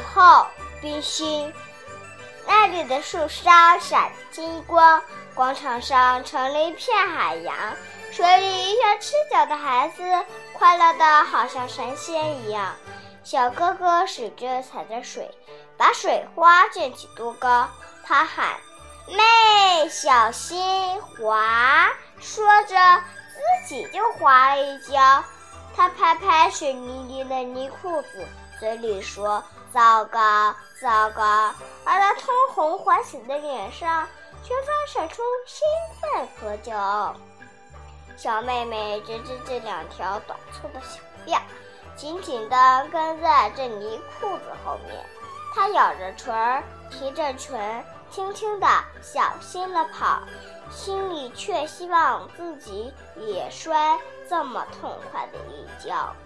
后冰心。那里的树梢闪金光，广场上成了一片海洋，水里像吃脚的孩子，快乐的好像神仙一样。小哥哥使劲踩着水，把水花溅起多高。他喊：“妹，小心滑！”说着，自己就滑了一跤。他拍拍水泥泥的泥裤子，嘴里说。糟糕，糟糕！而他通红欢喜的脸上却放射出兴奋和骄傲。小妹妹直着这两条短粗的小辫，紧紧地跟在这泥裤子后面。她咬着唇儿，提着唇，轻轻地、小心地跑，心里却希望自己也摔这么痛快的一跤。